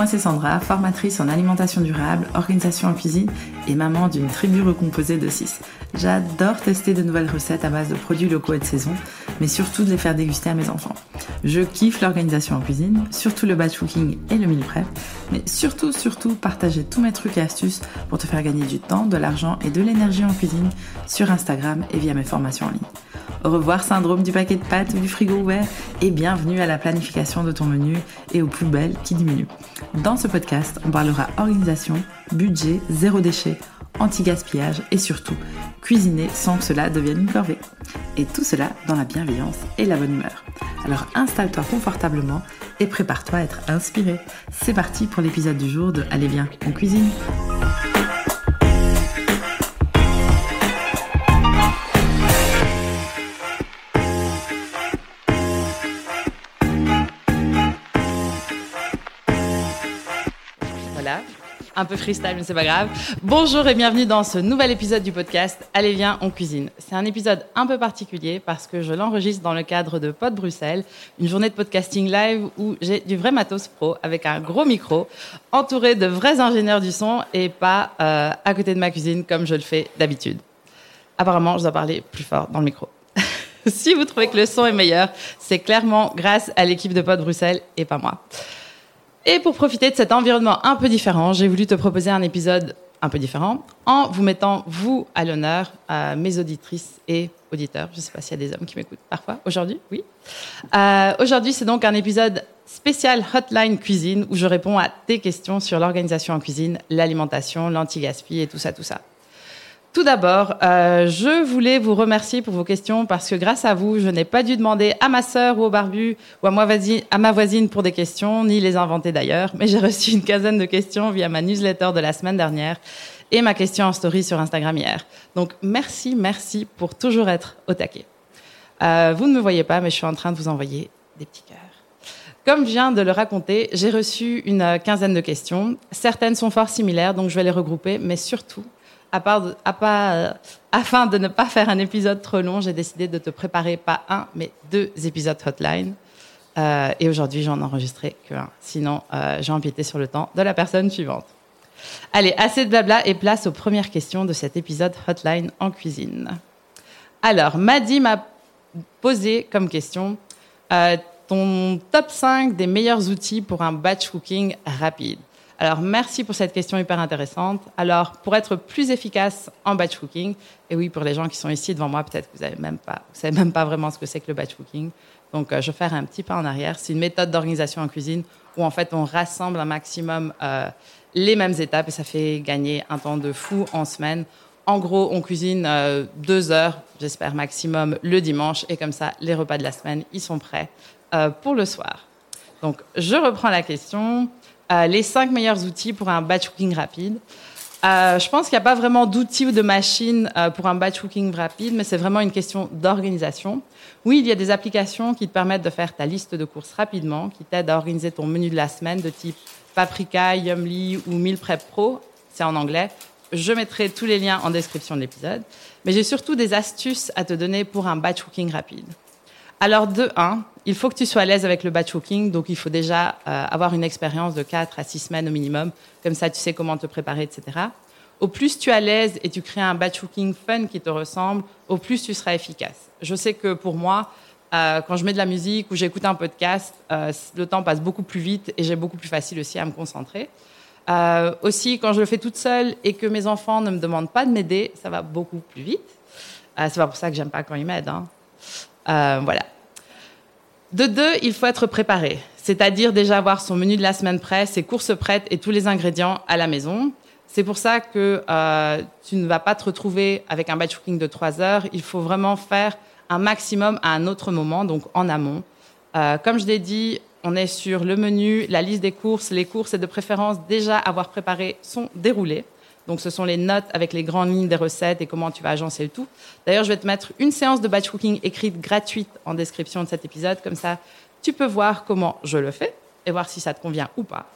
moi c'est Sandra, formatrice en alimentation durable, organisation en cuisine et maman d'une tribu recomposée de 6. J'adore tester de nouvelles recettes à base de produits locaux et de saison, mais surtout de les faire déguster à mes enfants. Je kiffe l'organisation en cuisine, surtout le batch cooking et le meal prep, mais surtout, surtout partager tous mes trucs et astuces pour te faire gagner du temps, de l'argent et de l'énergie en cuisine sur Instagram et via mes formations en ligne. Au revoir syndrome du paquet de pâtes ou du frigo ouvert et bienvenue à la planification de ton menu et aux poubelles qui diminuent. Dans ce podcast, on parlera organisation, budget, zéro déchet, anti-gaspillage et surtout cuisiner sans que cela devienne une corvée. Et tout cela dans la bienveillance et la bonne humeur. Alors installe-toi confortablement et prépare-toi à être inspiré. C'est parti pour l'épisode du jour de Allez bien, on cuisine. Un peu freestyle, mais c'est pas grave. Bonjour et bienvenue dans ce nouvel épisode du podcast Allez viens, on cuisine. C'est un épisode un peu particulier parce que je l'enregistre dans le cadre de Pod Bruxelles, une journée de podcasting live où j'ai du vrai matos pro avec un gros micro, entouré de vrais ingénieurs du son et pas euh, à côté de ma cuisine comme je le fais d'habitude. Apparemment, je dois parler plus fort dans le micro. si vous trouvez que le son est meilleur, c'est clairement grâce à l'équipe de Pod Bruxelles et pas moi. Et pour profiter de cet environnement un peu différent, j'ai voulu te proposer un épisode un peu différent en vous mettant, vous, à l'honneur, à mes auditrices et auditeurs. Je ne sais pas s'il y a des hommes qui m'écoutent parfois. Aujourd'hui, oui. Euh, aujourd'hui, c'est donc un épisode spécial Hotline Cuisine où je réponds à tes questions sur l'organisation en cuisine, l'alimentation, l'anti-gaspi et tout ça, tout ça. Tout d'abord, euh, je voulais vous remercier pour vos questions parce que grâce à vous, je n'ai pas dû demander à ma sœur ou au barbu ou à, ma voisine pour des questions, ni les inventer d'ailleurs, mais j'ai reçu une quinzaine de questions via ma newsletter de la semaine dernière et ma question en story sur Instagram hier. Donc merci, merci pour toujours être au taquet. Euh, vous ne me voyez pas, mais je suis en train de vous envoyer des petits cœurs. Comme je viens de le raconter, j'ai reçu une quinzaine de questions. Certaines sont fort similaires, donc je vais les regrouper, mais surtout, euh, afin de ne pas faire un épisode trop long, j'ai décidé de te préparer pas un, mais deux épisodes hotline. Euh, et aujourd'hui, j'en ai enregistré qu'un. Sinon, euh, j'ai empiété sur le temps de la personne suivante. Allez, assez de blabla et place aux premières questions de cet épisode hotline en cuisine. Alors, Maddy m'a posé comme question ton top 5 des meilleurs outils pour un batch cooking rapide. Alors, merci pour cette question hyper intéressante. Alors, pour être plus efficace en batch cooking, et oui, pour les gens qui sont ici devant moi, peut-être que vous ne savez même pas vraiment ce que c'est que le batch cooking. Donc, euh, je vais faire un petit pas en arrière. C'est une méthode d'organisation en cuisine où, en fait, on rassemble un maximum euh, les mêmes étapes et ça fait gagner un temps de fou en semaine. En gros, on cuisine euh, deux heures, j'espère maximum, le dimanche. Et comme ça, les repas de la semaine, ils sont prêts pour le soir. Donc, je reprends la question. Euh, les cinq meilleurs outils pour un batch cooking rapide. Euh, je pense qu'il n'y a pas vraiment d'outils ou de machines euh, pour un batch cooking rapide, mais c'est vraiment une question d'organisation. Oui, il y a des applications qui te permettent de faire ta liste de courses rapidement, qui t'aident à organiser ton menu de la semaine de type Paprika, Yumly ou Meal Prep Pro. C'est en anglais. Je mettrai tous les liens en description de l'épisode. Mais j'ai surtout des astuces à te donner pour un batch cooking rapide. Alors, de 1, il faut que tu sois à l'aise avec le batch cooking, donc il faut déjà euh, avoir une expérience de 4 à 6 semaines au minimum, comme ça tu sais comment te préparer, etc. Au plus tu es à l'aise et tu crées un batch cooking fun qui te ressemble, au plus tu seras efficace. Je sais que pour moi, euh, quand je mets de la musique ou j'écoute un podcast, euh, le temps passe beaucoup plus vite et j'ai beaucoup plus facile aussi à me concentrer. aussi, quand je le fais toute seule et que mes enfants ne me demandent pas de m'aider, ça va beaucoup plus vite. c'est pas pour ça que j'aime pas quand ils m'aident. Hein. voilà. De deux, il faut être préparé, c'est-à-dire déjà avoir son menu de la semaine prêt, ses courses prêtes et tous les ingrédients à la maison. C'est pour ça que euh, tu ne vas pas te retrouver avec un batch cooking de trois heures. Il faut vraiment faire un maximum à un autre moment, donc en amont. Euh, comme je l'ai dit, on est sur le menu, la liste des courses. Les courses et de préférence déjà avoir préparé sont déroulées. Donc, ce sont les notes avec les grandes lignes des recettes et comment tu vas agencer le tout. D'ailleurs, je vais te mettre une séance de batch cooking écrite gratuite en description de cet épisode. Comme ça, tu peux voir comment je le fais et voir si ça te convient ou pas.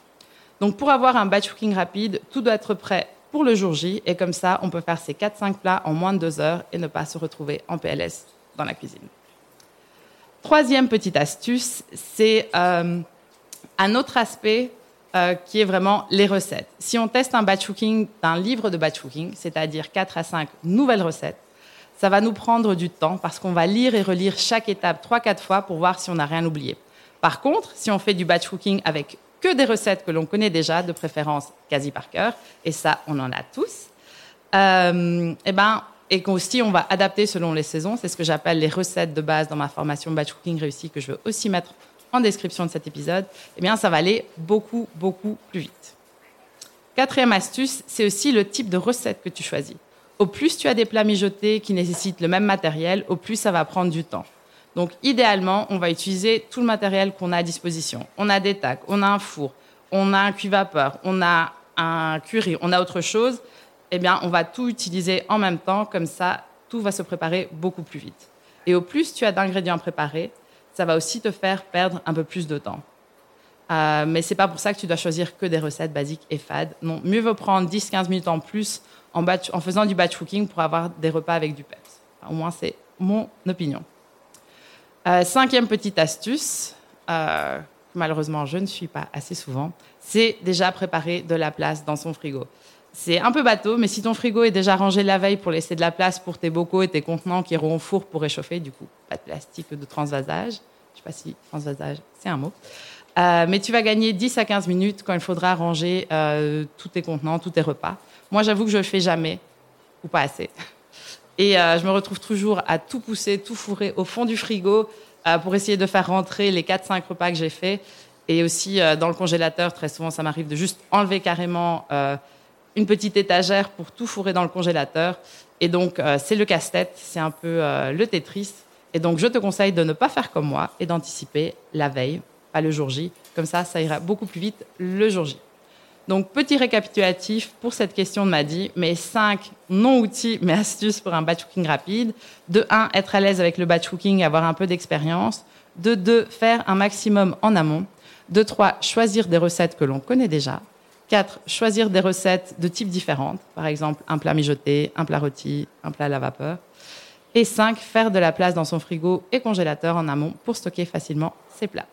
Donc, pour avoir un batch cooking rapide, tout doit être prêt pour le jour J. Et comme ça, on peut faire ces 4-5 plats en moins de 2 heures et ne pas se retrouver en PLS dans la cuisine. Troisième petite astuce, c'est euh, un autre aspect euh, qui est vraiment les recettes. Si on teste un batch cooking d'un livre de batch cooking, c'est-à-dire 4 à 5 nouvelles recettes, ça va nous prendre du temps parce qu'on va lire et relire chaque étape 3-4 fois pour voir si on n'a rien oublié. Par contre, si on fait du batch cooking avec que des recettes que l'on connaît déjà, de préférence quasi par cœur, et ça, on en a tous, euh, et eh ben, et qu'aussi on va adapter selon les saisons. C'est ce que j'appelle les recettes de base dans ma formation Batch Cooking réussi que je veux aussi mettre en description de cet épisode. Eh bien, ça va aller beaucoup, beaucoup plus vite. Quatrième astuce, c'est aussi le type de recette que tu choisis. Au plus tu as des plats mijotés qui nécessitent le même matériel, au plus ça va prendre du temps. Donc, idéalement, on va utiliser tout le matériel qu'on a à disposition. On a des tacs, on a un four, on a un cuit-vapeur, on a un curry, on a autre chose eh bien, on va tout utiliser en même temps, comme ça, tout va se préparer beaucoup plus vite. Et au plus tu as d'ingrédients préparés, ça va aussi te faire perdre un peu plus de temps. Euh, mais c'est pas pour ça que tu dois choisir que des recettes basiques et fades. Non, mieux vaut prendre 10-15 minutes en plus en, faisant du batch cooking pour avoir des repas avec du peps. au moins, c'est mon opinion. Euh, cinquième petite astuce, euh, malheureusement je ne suis pas assez souvent, c'est déjà préparer de la place dans son frigo. C'est un peu bateau, mais si ton frigo est déjà rangé la veille pour laisser de la place pour tes bocaux et tes contenants qui iront au four pour réchauffer, du coup, pas de plastique de transvasage. Je sais pas si transvasage, c'est un mot. Euh, mais tu vas gagner 10 à 15 minutes quand il faudra ranger euh, tous tes contenants, tous tes repas. Moi, j'avoue que je le fais jamais, ou pas assez. Et euh, je me retrouve toujours à tout pousser, tout fourrer au fond du frigo pour essayer de faire rentrer les 4-5 repas que j'ai faits. Et aussi dans le congélateur, très souvent, ça m'arrive de juste enlever carrément une petite étagère pour tout fourrer dans le congélateur. Et donc, euh, c'est le casse-tête, c'est un peu euh, le Tetris. Et donc, je te conseille de ne pas faire comme moi et d'anticiper la veille, pas le jour J. Comme ça, ça ira beaucoup plus vite le jour J. Donc, petit récapitulatif pour cette question de Maddy, mes cinq non-outils, mais astuces pour un batch cooking rapide. De 1, être à l'aise avec le batch cooking, avoir un peu d'expérience. De 2, faire un maximum en amont. De 3, choisir des recettes que l'on connaît déjà. 4. Choisir des recettes de types différentes, par exemple un plat mijoté, un plat rôti, un plat à la vapeur. Et 5. Faire de la place dans son frigo et congélateur en amont pour stocker facilement ses plats.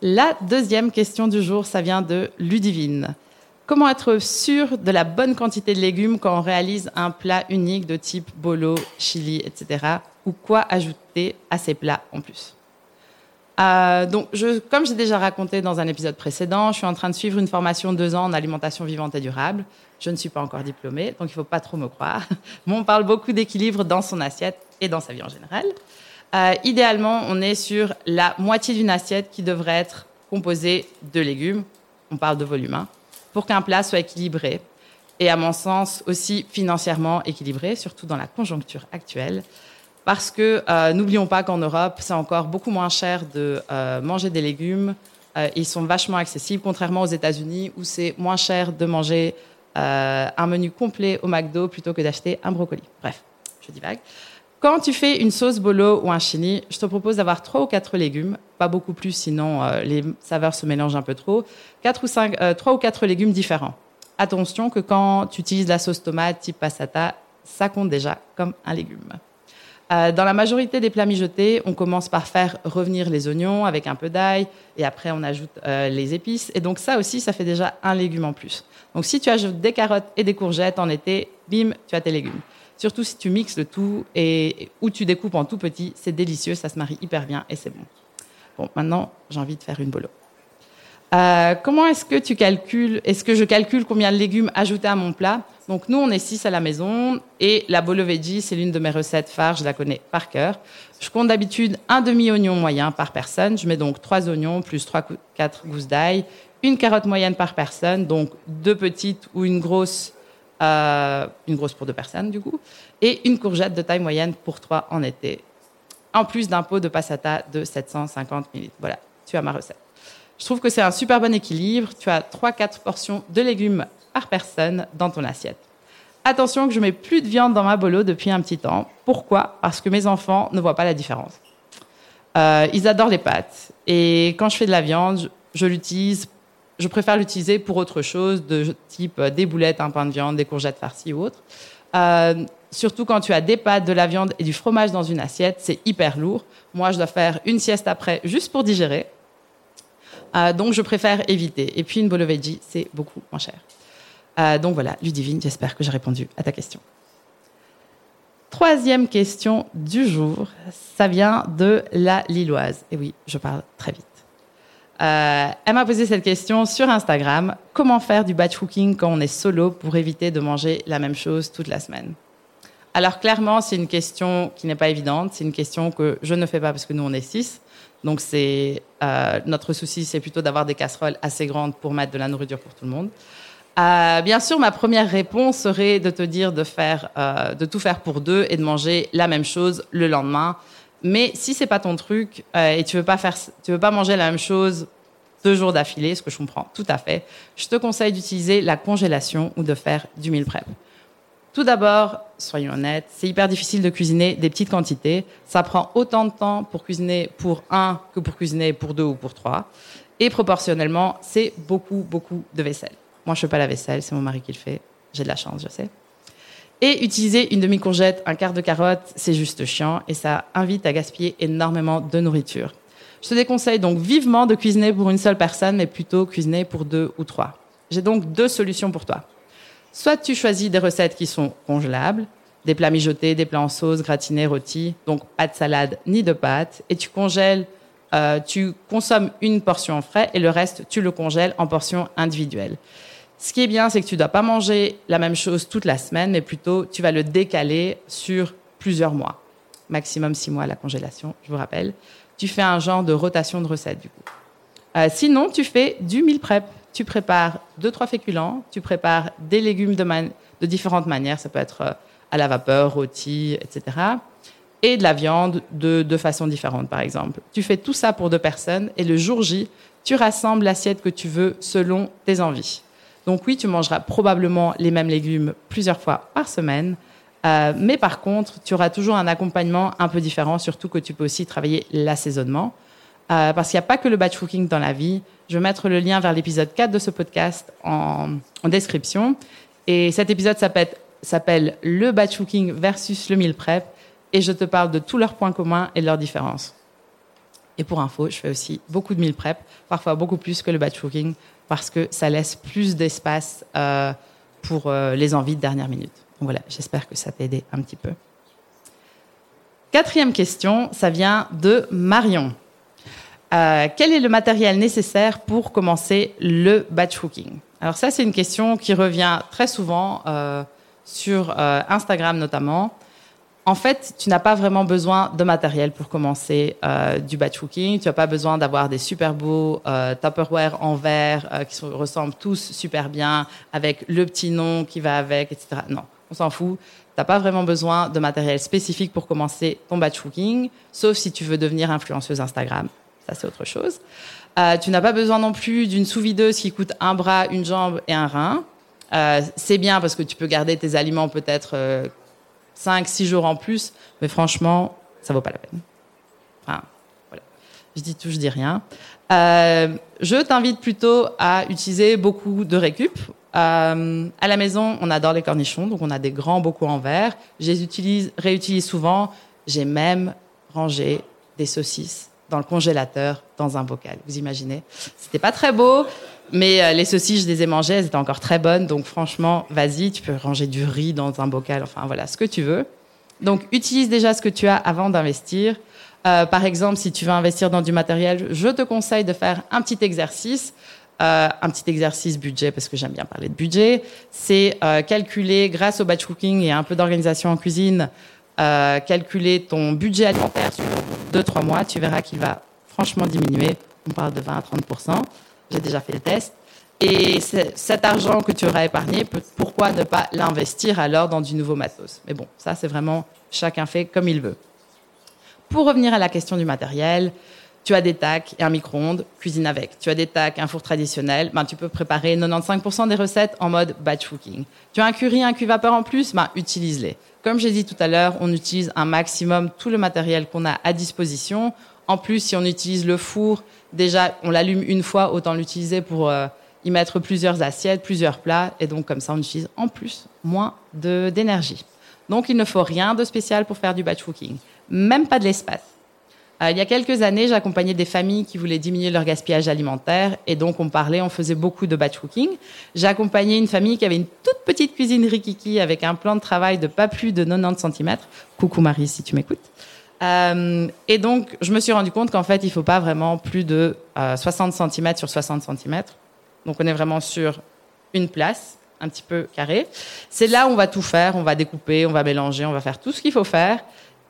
La deuxième question du jour, ça vient de Ludivine. Comment être sûr de la bonne quantité de légumes quand on réalise un plat unique de type bolo, chili, etc. Ou quoi ajouter à ces plats en plus? Euh, donc, je, comme j'ai déjà raconté dans un épisode précédent, je suis en train de suivre une formation de deux ans en alimentation vivante et durable. Je ne suis pas encore diplômée, donc il ne faut pas trop me croire. Mais on parle beaucoup d'équilibre dans son assiette et dans sa vie en général. Euh, idéalement, on est sur la moitié d'une assiette qui devrait être composée de légumes. On parle de volume, pour qu'un plat soit équilibré et, à mon sens, aussi financièrement équilibré, surtout dans la conjoncture actuelle parce que euh, n'oublions pas qu'en Europe, c'est encore beaucoup moins cher de euh, manger des légumes. Euh, ils sont vachement accessibles, contrairement aux États-Unis où c'est moins cher de manger un menu complet au McDo plutôt que d'acheter un brocoli. Bref, je divague. Quand tu fais une sauce bolo ou un chili, je te propose d'avoir trois ou quatre légumes, pas beaucoup plus, sinon les saveurs se mélangent un peu trop. Quatre ou cinq, trois ou quatre légumes différents. Attention que quand tu utilises la sauce tomate type passata, ça compte déjà comme un légume. Euh, dans la majorité des plats mijotés, on commence par faire revenir les oignons avec un peu d'ail et après on ajoute euh, les épices. Et donc ça aussi, ça fait déjà un légume en plus. Donc si tu ajoutes des carottes et des courgettes en été, bim, tu as tes légumes. Surtout si tu mixes le tout et ou tu découpes en tout petit, c'est délicieux, ça se marie hyper bien et c'est bon. Bon, maintenant j'ai envie de faire une bolo. Euh, comment est-ce que tu calcules Est-ce que je calcule combien de légumes ajouter à mon plat? Donc nous, on est six à la maison et la bolo veggie, c'est l'une de mes recettes phares, je la connais par cœur. Je compte d'habitude un demi-oignon moyen par personne. Je mets donc trois oignons plus trois quatre gousses d'ail, une carotte moyenne par personne, donc deux petites ou une grosse, euh, une grosse pour deux personnes du coup, et une courgette de taille moyenne pour trois en été. En plus d'un pot de passata de 750 ml. Voilà, tu as ma recette. Je trouve que c'est un super bon équilibre. Tu as 3-4 portions de légumes personne dans ton assiette. Attention que je mets plus de viande dans ma bolo depuis un petit temps. Pourquoi? Parce que mes enfants ne voient pas la différence. Euh, ils adorent les pâtes. Et quand je fais de la viande, je, l'utilise, je préfère l'utiliser pour autre chose, de type des boulettes, un pain de viande, des courgettes farcies ou autre. Euh, surtout quand tu as des pâtes, de la viande et du fromage dans une assiette, c'est hyper lourd. Moi, je dois faire une sieste après juste pour digérer. euh, donc je préfère éviter. Et puis une bolo veggie, c'est beaucoup moins cher. Euh, donc voilà, Ludivine, j'espère que j'ai répondu à ta question. Troisième question du jour, ça vient de la Lilloise. Et oui, je parle très vite. Euh, elle m'a posé cette question sur Instagram. Comment faire du batch cooking quand on est solo pour éviter de manger la même chose toute la semaine? Alors clairement, c'est une question qui n'est pas évidente. C'est une question que je ne fais pas parce que nous, on est six. Donc c'est euh, notre souci, c'est plutôt d'avoir des casseroles assez grandes pour mettre de la nourriture pour tout le monde. Euh, bien sûr, ma première réponse serait de te dire de faire, euh, de tout faire pour deux et de manger la même chose le lendemain. Mais si c'est pas ton truc euh, et tu veux pas faire, tu veux pas manger la même chose deux jours d'affilée, ce que je comprends tout à fait, je te conseille d'utiliser la congélation ou de faire du meal prep. Tout d'abord, soyons honnêtes, c'est hyper difficile de cuisiner des petites quantités. Ça prend autant de temps pour cuisiner pour un que pour cuisiner pour deux ou pour trois. Et proportionnellement, c'est beaucoup, beaucoup de vaisselle. Moi, je fais pas la vaisselle, c'est mon mari qui le fait. J'ai de la chance, je sais. Et utiliser une demi-courgette, un quart de carotte, c'est juste chiant et ça invite à gaspiller énormément de nourriture. Je te déconseille donc vivement de cuisiner pour une seule personne, mais plutôt cuisiner pour deux ou trois. J'ai donc deux solutions pour toi. Soit tu choisis des recettes qui sont congélables, des plats mijotés, des plats en sauce, gratinés, rôtis, donc pas de salade ni de pâtes, et tu congèles, euh, tu consommes une portion en frais et le reste tu le congèles en portions individuelles. Ce qui est bien, c'est que tu ne dois pas manger la même chose toute la semaine, mais plutôt tu vas le décaler sur plusieurs mois, maximum six mois la congélation, je vous rappelle. Tu fais un genre de rotation de recettes du coup. Euh, sinon, tu fais du meal prep tu prépares deux, trois féculents, tu prépares des légumes de, de différentes manières, ça peut être euh, à la vapeur, rôti, etc. Et de la viande de, de façon différente, par exemple. Tu fais tout ça pour deux personnes et le jour J, tu rassembles l'assiette que tu veux selon tes envies. Donc oui, tu mangeras probablement les mêmes légumes plusieurs fois par semaine, euh, mais par contre, tu auras toujours un accompagnement un peu différent, surtout que tu peux aussi travailler l'assaisonnement. Euh, parce qu'il n'y a pas que le batch cooking dans la vie. Je vais mettre le lien vers l'épisode 4 de ce podcast en, description. Et cet épisode s'appelle Le batch cooking versus le meal prep. Et je te parle de tous leurs points communs et de leurs différences. Et pour info, je fais aussi beaucoup de meal prep, parfois beaucoup plus que le batch cooking, parce que ça laisse plus d'espace euh, pour euh, les envies de dernière minute. Donc voilà, j'espère que ça t'a aidé un petit peu. Quatrième question, ça vient de Marion. Euh, quel est le matériel nécessaire pour commencer le batch cooking Alors ça, c'est une question qui revient très souvent sur Instagram notamment. En fait, tu n'as pas vraiment besoin de matériel pour commencer du batch cooking. Tu n'as pas besoin d'avoir des super beaux Tupperware en verre qui ressemblent tous super bien avec le petit nom qui va avec, etc. Non, on s'en fout. Tu n'as pas vraiment besoin de matériel spécifique pour commencer ton batch cooking, sauf si tu veux devenir influenceuse Instagram ça c'est autre chose. Euh, tu n'as pas besoin non plus d'une sous-videuse qui coûte un bras, une jambe et un rein. Euh, c'est bien parce que tu peux garder tes aliments peut-être euh, 5, 6 jours en plus, mais franchement, ça vaut pas la peine. Enfin, voilà. Je dis tout, je dis rien. Euh, je t'invite plutôt à utiliser beaucoup de récup. Euh, à la maison, on adore les cornichons, donc on a des grands bocaux en verre. Je les utilise, réutilise souvent. J'ai même rangé des saucisses dans le congélateur, dans un bocal. Vous imaginez C'était pas très beau, mais euh, les saucisses, je les ai mangées, elles étaient encore très bonnes. Donc franchement, vas-y, tu peux ranger du riz dans un bocal, enfin voilà, ce que tu veux. Donc utilise déjà ce que tu as avant d'investir. Euh, par exemple, si tu veux investir dans du matériel, je te conseille de faire un petit exercice. Euh, un petit exercice budget, parce que j'aime bien parler de budget, c'est euh, calculer, grâce au batch cooking et un peu d'organisation en cuisine, euh, calculer ton budget alimentaire sur 2-3 mois, tu verras qu'il va franchement diminuer. On parle de 20 à 30 J'ai déjà fait le test. Et cet argent que tu auras épargné, pourquoi ne pas l'investir alors dans du nouveau matos? Mais bon, ça c'est vraiment chacun fait comme il veut. Pour revenir à la question du matériel, tu as des tacs et un micro-ondes, cuisine avec. Tu as des tacs, un four traditionnel, ben, tu peux préparer 95% des recettes en mode batch cooking. Tu as un curry, un cuve vapeur en plus, ben, utilise-les. Comme j'ai dit tout à l'heure, on utilise un maximum tout le matériel qu'on a à disposition. En plus, si on utilise le four, déjà, on l'allume une fois, autant l'utiliser pour euh, y mettre plusieurs assiettes, plusieurs plats. Et donc, comme ça, on utilise en plus moins d'énergie. Donc, il ne faut rien de spécial pour faire du batch cooking. Même pas de l'espace. Euh, il y a quelques années, j'accompagnais des familles qui voulaient diminuer leur gaspillage alimentaire et donc on parlait, on faisait beaucoup de batch cooking. J'ai accompagné une famille qui avait une toute petite cuisine rikiki avec un plan de travail de pas plus de 90 cm. Coucou Marie si tu m'écoutes. Euh, et donc, je me suis rendu compte qu'en fait, il ne faut pas vraiment plus de 60 cm sur 60 cm. Donc, on est vraiment sur une place, un petit peu carrée. C'est là où on va tout faire. On va découper, on va mélanger, on va faire tout ce qu'il faut faire.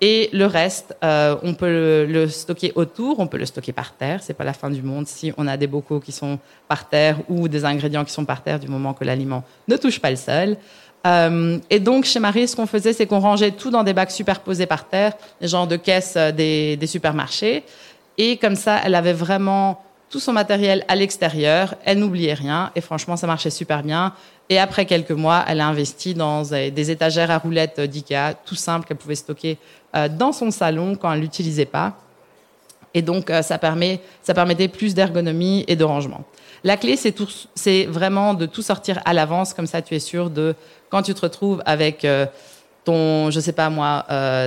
Et le reste, euh, on peut le, stocker autour, on peut le stocker par terre. C'est pas la fin du monde si on a des bocaux qui sont par terre ou des ingrédients qui sont par terre du moment que l'aliment ne touche pas le sol. Euh, et donc chez Marie, ce qu'on faisait, c'est qu'on rangeait tout dans des bacs superposés par terre, les genres de caisses euh, des, des supermarchés. Et comme ça, elle avait vraiment tout son matériel à l'extérieur. Elle n'oubliait rien et franchement, ça marchait super bien. Et après quelques mois, elle a investi dans des étagères à roulettes d'IKEA, tout simple, qu'elle pouvait stocker euh, dans son salon quand elle l'utilisait pas. Et donc, euh, ça, permet, ça permettait plus d'ergonomie et de rangement. La clé, c'est, vraiment de tout sortir à l'avance, comme ça tu es sûr de, quand tu te retrouves avec euh, ton, je sais pas moi,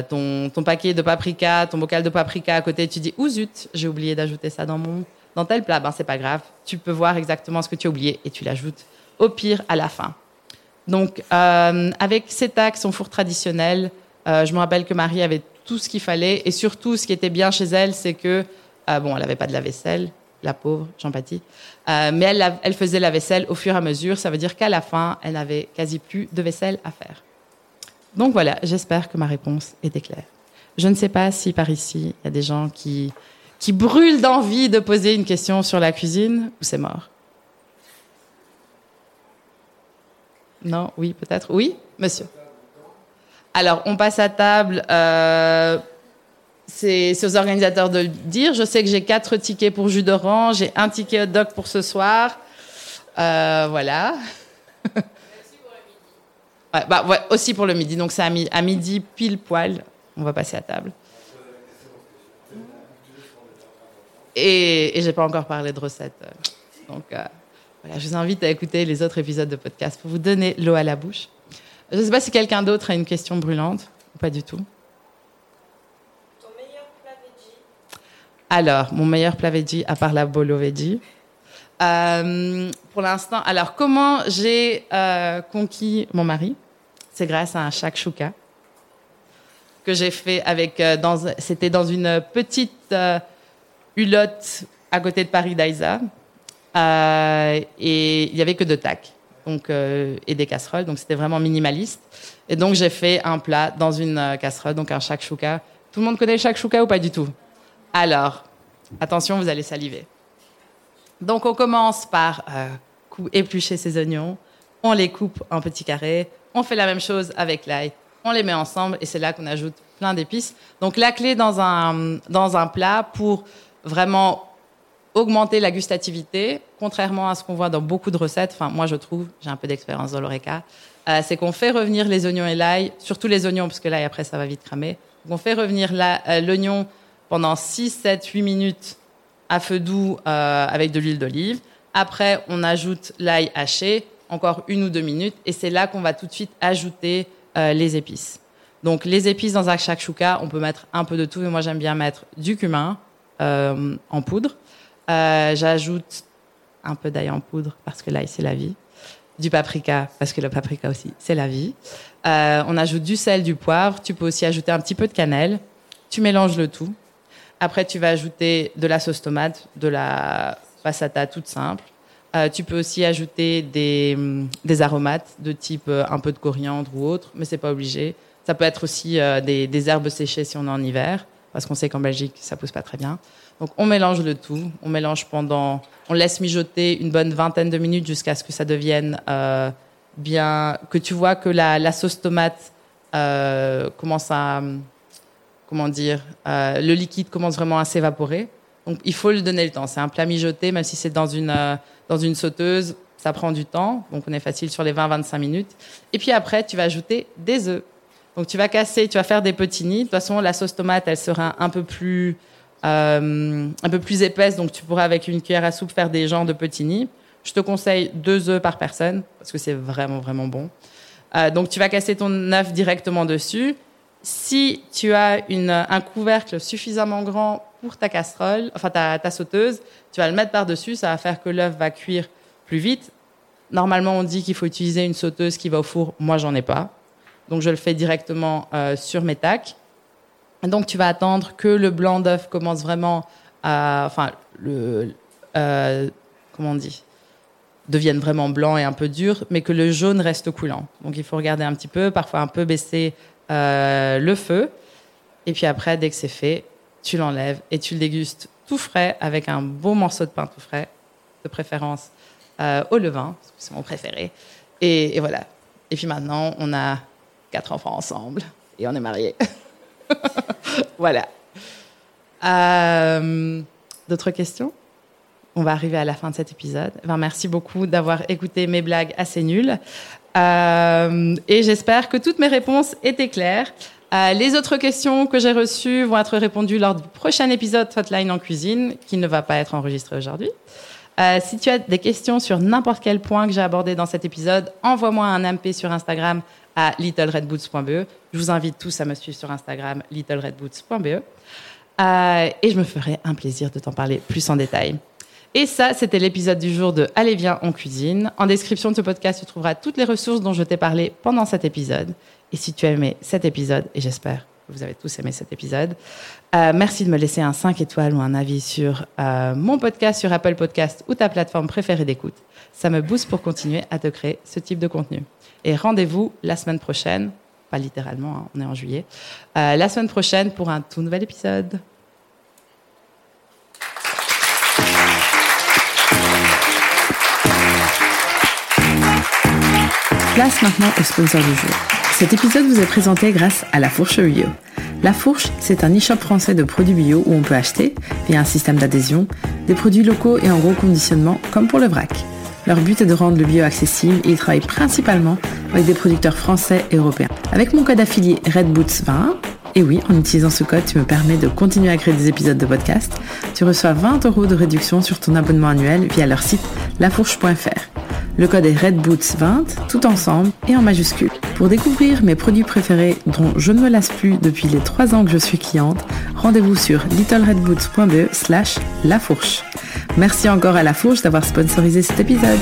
ton, ton paquet de paprika, ton bocal de paprika à côté, tu dis, ou zut, j'ai oublié d'ajouter ça dans mon, dans tel plat, ben c'est pas grave. Tu peux voir exactement ce que tu as oublié et tu l'ajoutes au pire à la fin. Donc, euh, avec cet axe, son four traditionnel, euh, je me rappelle que Marie avait tout ce qu'il fallait et surtout, ce qui était bien chez elle, c'est que, euh, bon, elle n'avait pas de la vaisselle, la pauvre Jean-Baptiste, mais elle, faisait la vaisselle au fur et à mesure. Ça veut dire qu'à la fin, elle n'avait quasi plus de vaisselle à faire. Donc voilà, j'espère que ma réponse était claire. Je ne sais pas si par ici, il y a des gens qui, qui brûlent d'envie de poser une question sur la cuisine ou c'est mort. Non, oui, peut-être. Oui, monsieur. Alors, on passe à table. Euh, c'est aux organisateurs de le dire. Je sais que j'ai quatre tickets pour jus d'orange, j'ai un ticket hot dog pour ce soir. Euh, voilà. Ouais, bah, ouais, aussi pour le midi. Donc, c'est à, midi pile poil. On va passer à table. Et, et j'ai pas encore parlé de recettes. Donc, euh, je vous invite à écouter les autres épisodes de podcast pour vous donner l'eau à la bouche. Je ne sais pas si quelqu'un d'autre a une question brûlante ou pas du tout. Ton meilleur plat veggie Alors, mon meilleur plat veggie, à part la bolo veggie. Euh, pour l'instant, alors comment j'ai euh, conquis mon mari? C'est grâce à un shakshuka que j'ai fait avec. Euh, c'était dans une petite hulotte à côté de Paris d'Aïsa. Et il y avait que deux tacs donc, et des casseroles. Donc c'était vraiment minimaliste. Et donc j'ai fait un plat dans une casserole, donc un shakshuka. Tout le monde connaît le shakshuka ou pas du tout? Alors, attention, vous allez saliver. Donc on commence par éplucher ses oignons, on les coupe en petits carrés, on fait la même chose avec l'ail, on les met ensemble et c'est là qu'on ajoute plein d'épices. Donc la clé dans un, dans un plat pour vraiment augmenter la gustativité, contrairement à ce qu'on voit dans beaucoup de recettes. Enfin, moi, je trouve, j'ai un peu d'expérience dans l'oreca, euh, c'est qu'on fait revenir les oignons et l'ail, surtout les oignons, parce que l'ail, après, ça va vite cramer. on fait revenir euh, l'oignon pendant 6, 7, 8 minutes à feu doux euh, avec de l'huile d'olive. Après, on ajoute l'ail haché, encore une ou deux minutes, et c'est là qu'on va tout de suite ajouter les épices. Donc, les épices dans un shakshuka, on peut mettre un peu de tout, mais moi, j'aime bien mettre du cumin en poudre, euh, j'ajoute un peu d'ail en poudre parce que l'ail c'est la vie. Du paprika parce que le paprika aussi c'est la vie. Euh, on ajoute du sel, du poivre. Tu peux aussi ajouter un petit peu de cannelle. Tu mélanges le tout. Après tu vas ajouter de la sauce tomate, de la passata toute simple. Euh, tu peux aussi ajouter des, des, aromates de type un peu de coriandre ou autre, mais c'est pas obligé. Ça peut être aussi des, des herbes séchées si on est en hiver, parce qu'on sait qu'en Belgique ça pousse pas très bien. Donc on mélange le tout, on mélange pendant, on laisse mijoter une bonne vingtaine de minutes jusqu'à ce que ça devienne euh, bien, que tu vois que la, sauce tomate euh, commence à, comment dire, euh, le liquide commence vraiment à s'évaporer. Donc il faut lui donner le temps. C'est un plat mijoté, même si c'est dans une dans une sauteuse, ça prend du temps. Donc on est facile sur les 20-25 minutes. Et puis après, tu vas ajouter des œufs. Donc tu vas casser, tu vas faire des petits nids. De toute façon, la sauce tomate, elle sera un peu plus euh, un peu plus épaisse, donc tu pourras avec une cuillère à soupe faire des genres de petits nids. Je te conseille deux œufs par personne parce que c'est vraiment vraiment bon. Euh, donc tu vas casser ton œuf directement dessus. Si tu as un couvercle suffisamment grand pour ta casserole, enfin ta, ta sauteuse, tu vas le mettre par-dessus, ça va faire que l'œuf va cuire plus vite. Normalement, on dit qu'il faut utiliser une sauteuse qui va au four. Moi, j'en ai pas. Donc, je le fais directement euh, sur mes tacs. Donc, tu vas attendre que le blanc d'œuf commence vraiment à, enfin, le, euh, comment on dit, devienne vraiment blanc et un peu dur, mais que le jaune reste coulant. Donc, il faut regarder un petit peu, parfois un peu baisser euh, le feu. Et puis après, dès que c'est fait, tu l'enlèves et tu le dégustes tout frais avec un beau morceau de pain tout frais, de préférence euh, au levain, c'est mon préféré. Et, et voilà. Et puis maintenant, on a quatre enfants ensemble et on est mariés. voilà. Euh, D'autres questions? On va arriver à la fin de cet épisode. Merci beaucoup d'avoir écouté mes blagues assez nulles. Euh, et j'espère que toutes mes réponses étaient claires. Euh, les autres questions que j'ai reçues vont être répondues lors du prochain épisode Hotline en cuisine, qui ne va pas être enregistré aujourd'hui. Euh, si tu as des questions sur n'importe quel point que j'ai abordé dans cet épisode, envoie-moi un MP sur Instagram à littleredboots.be. Je vous invite tous à me suivre sur Instagram littleredboots.be. Et je me ferai un plaisir de t'en parler plus en détail. Et ça, c'était l'épisode du jour de Allez, viens, on cuisine. En description de ce podcast, tu trouveras toutes les ressources dont je t'ai parlé pendant cet épisode. Et si tu as aimé cet épisode, et j'espère que vous avez tous aimé cet épisode, euh, merci de me laisser un 5 étoiles ou un avis sur euh, mon podcast, sur Apple Podcast ou ta plateforme préférée d'écoute. Ça me booste pour continuer à te créer ce type de contenu. Et rendez-vous la semaine prochaine, pas littéralement, hein, on est en juillet, euh, la semaine prochaine pour un tout nouvel épisode. Place maintenant au sponsor du jour. Cet épisode vous est présenté grâce à La Fourche Bio. La Fourche, c'est un e-shop français de produits bio où on peut acheter, via un système d'adhésion, des produits locaux et en gros conditionnement, comme pour le vrac. Leur but est de rendre le bio accessible et ils travaillent principalement avec des producteurs français et européens. Avec mon code affilié RedBoots20, et oui, en utilisant ce code, tu me permets de continuer à créer des épisodes de podcast. Tu reçois 20 euros de réduction sur ton abonnement annuel via leur site lafourche.fr. Le code est RedBoots20, tout ensemble et en majuscule. Pour découvrir mes produits préférés dont je ne me lasse plus depuis les 3 ans que je suis cliente, rendez-vous sur littleredboots.be slash lafourche. Merci encore à La Fourche d'avoir sponsorisé cet épisode.